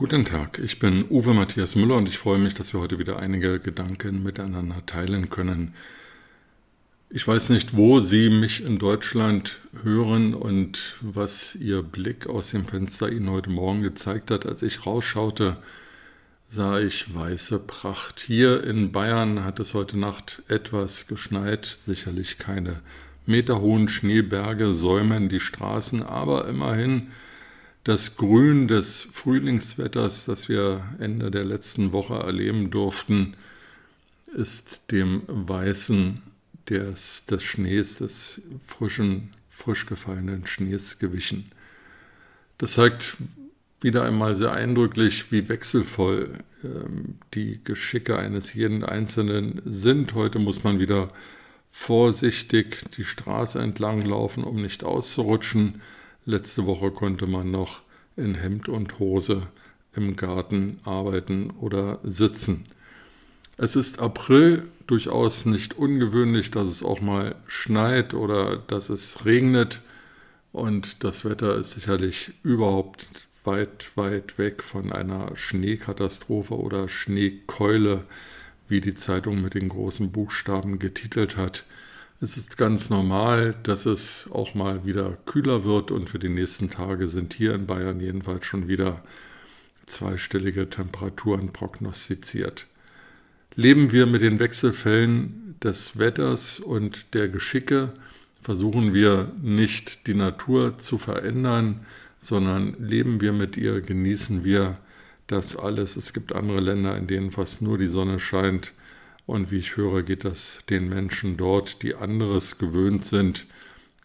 Guten Tag, ich bin Uwe Matthias Müller und ich freue mich, dass wir heute wieder einige Gedanken miteinander teilen können. Ich weiß nicht, wo Sie mich in Deutschland hören und was Ihr Blick aus dem Fenster Ihnen heute Morgen gezeigt hat. Als ich rausschaute, sah ich weiße Pracht. Hier in Bayern hat es heute Nacht etwas geschneit, sicherlich keine meterhohen Schneeberge säumen die Straßen, aber immerhin das Grün des Frühlingswetters, das wir Ende der letzten Woche erleben durften, ist dem Weißen des, des Schnees, des frischen, frisch gefallenen Schnees gewichen. Das zeigt wieder einmal sehr eindrücklich, wie wechselvoll ähm, die Geschicke eines jeden Einzelnen sind. Heute muss man wieder vorsichtig die Straße entlang laufen, um nicht auszurutschen. Letzte Woche konnte man noch in Hemd und Hose im Garten arbeiten oder sitzen. Es ist April, durchaus nicht ungewöhnlich, dass es auch mal schneit oder dass es regnet und das Wetter ist sicherlich überhaupt weit, weit weg von einer Schneekatastrophe oder Schneekeule, wie die Zeitung mit den großen Buchstaben getitelt hat. Es ist ganz normal, dass es auch mal wieder kühler wird und für die nächsten Tage sind hier in Bayern jedenfalls schon wieder zweistellige Temperaturen prognostiziert. Leben wir mit den Wechselfällen des Wetters und der Geschicke, versuchen wir nicht die Natur zu verändern, sondern leben wir mit ihr, genießen wir das alles. Es gibt andere Länder, in denen fast nur die Sonne scheint und wie ich höre, geht das den Menschen dort, die anderes gewöhnt sind,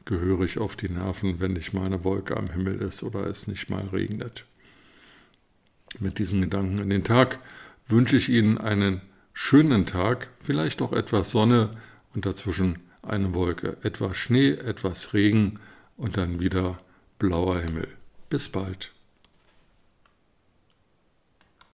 gehörig auf die Nerven, wenn nicht mal eine Wolke am Himmel ist oder es nicht mal regnet. Mit diesen Gedanken in den Tag wünsche ich Ihnen einen schönen Tag, vielleicht auch etwas Sonne und dazwischen eine Wolke, etwas Schnee, etwas Regen und dann wieder blauer Himmel. Bis bald.